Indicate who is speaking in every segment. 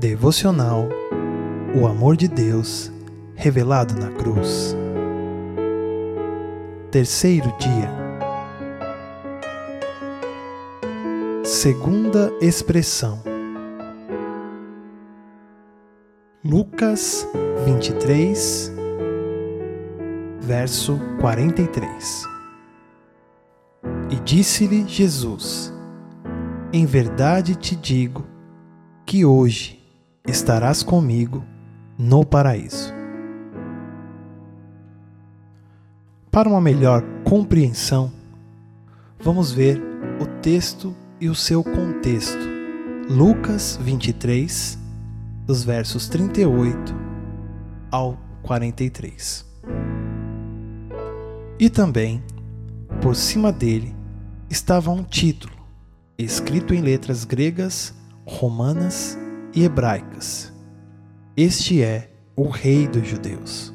Speaker 1: Devocional O amor de Deus revelado na cruz. Terceiro dia. Segunda expressão. Lucas 23, verso 43. E disse-lhe Jesus: Em verdade te digo que hoje estarás comigo no paraíso. Para uma melhor compreensão, vamos ver o texto e o seu contexto. Lucas 23, dos versos 38 ao 43. E também, por cima dele, estava um título, escrito em letras gregas, romanas e hebraicas. Este é o Rei dos Judeus.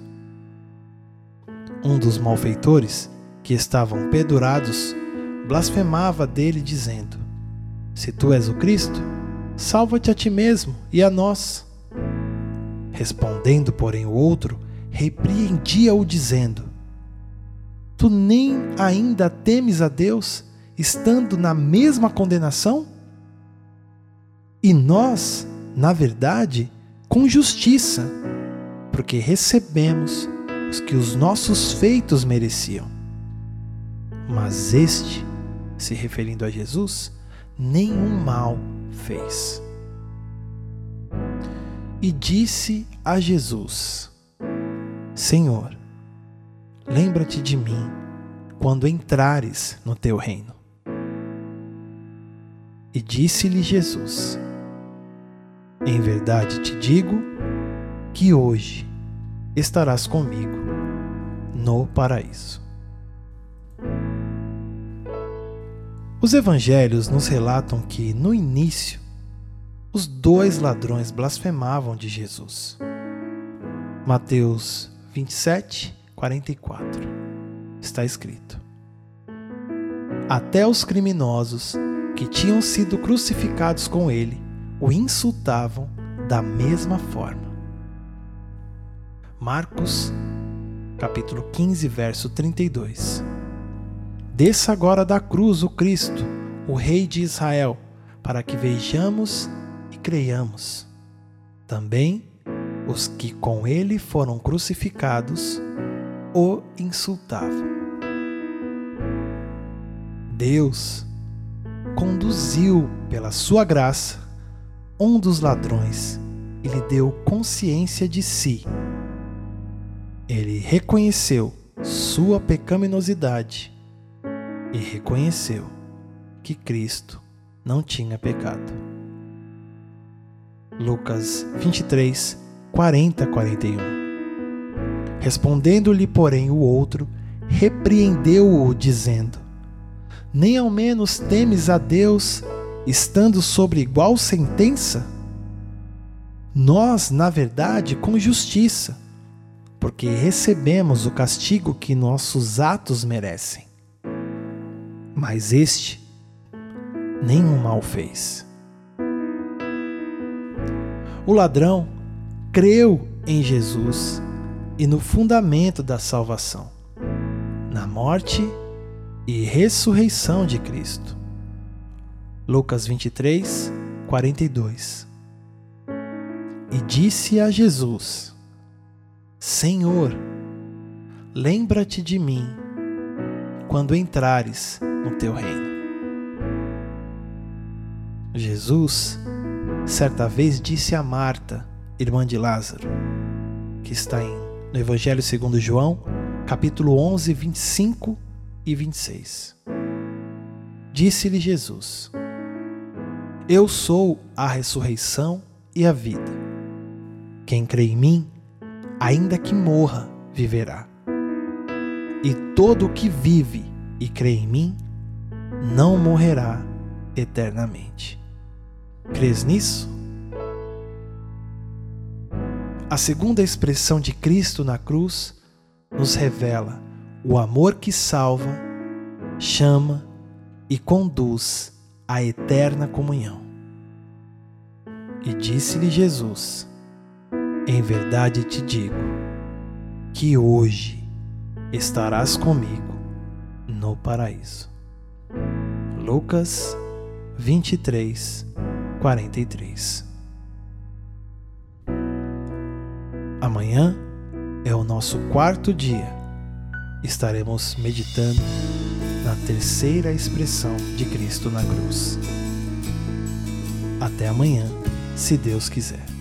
Speaker 1: Um dos malfeitores, que estavam pendurados, blasfemava dele, dizendo: Se tu és o Cristo, salva-te a ti mesmo e a nós. Respondendo, porém, o outro, repreendia-o, dizendo: Tu nem ainda temes a Deus, estando na mesma condenação? E nós na verdade, com justiça, porque recebemos os que os nossos feitos mereciam. Mas este, se referindo a Jesus, nenhum mal fez. E disse a Jesus: Senhor, lembra-te de mim quando entrares no teu reino. E disse-lhe Jesus: em verdade te digo que hoje estarás comigo no paraíso. Os evangelhos nos relatam que, no início, os dois ladrões blasfemavam de Jesus. Mateus 27, 44. Está escrito: Até os criminosos que tinham sido crucificados com ele o insultavam da mesma forma. Marcos, capítulo 15, verso 32. Desça agora da cruz o Cristo, o Rei de Israel, para que vejamos e creiamos. Também os que com ele foram crucificados o insultavam. Deus conduziu pela sua graça um dos ladrões e lhe deu consciência de si. Ele reconheceu sua pecaminosidade e reconheceu que Cristo não tinha pecado. Lucas 23, 40 41 Respondendo-lhe, porém, o outro, repreendeu-o, dizendo: Nem ao menos temes a Deus estando sobre igual sentença? Nós, na verdade, com justiça, porque recebemos o castigo que nossos atos merecem. Mas este nenhum mal fez. O ladrão creu em Jesus e no fundamento da salvação, na morte e ressurreição de Cristo. Lucas 23, 42. E disse a Jesus: Senhor, lembra-te de mim quando entrares no teu reino. Jesus, certa vez, disse a Marta, irmã de Lázaro, que está em, no Evangelho segundo João, capítulo 11, 25 e 26. Disse-lhe Jesus: eu sou a ressurreição e a vida. Quem crê em mim, ainda que morra, viverá. E todo o que vive e crê em mim, não morrerá eternamente. Crês nisso? A segunda expressão de Cristo na cruz nos revela o amor que salva, chama e conduz a eterna comunhão. E disse-lhe Jesus: Em verdade te digo, que hoje estarás comigo no paraíso. Lucas 23, 43 Amanhã é o nosso quarto dia. Estaremos meditando na terceira expressão de Cristo na cruz. Até amanhã, se Deus quiser.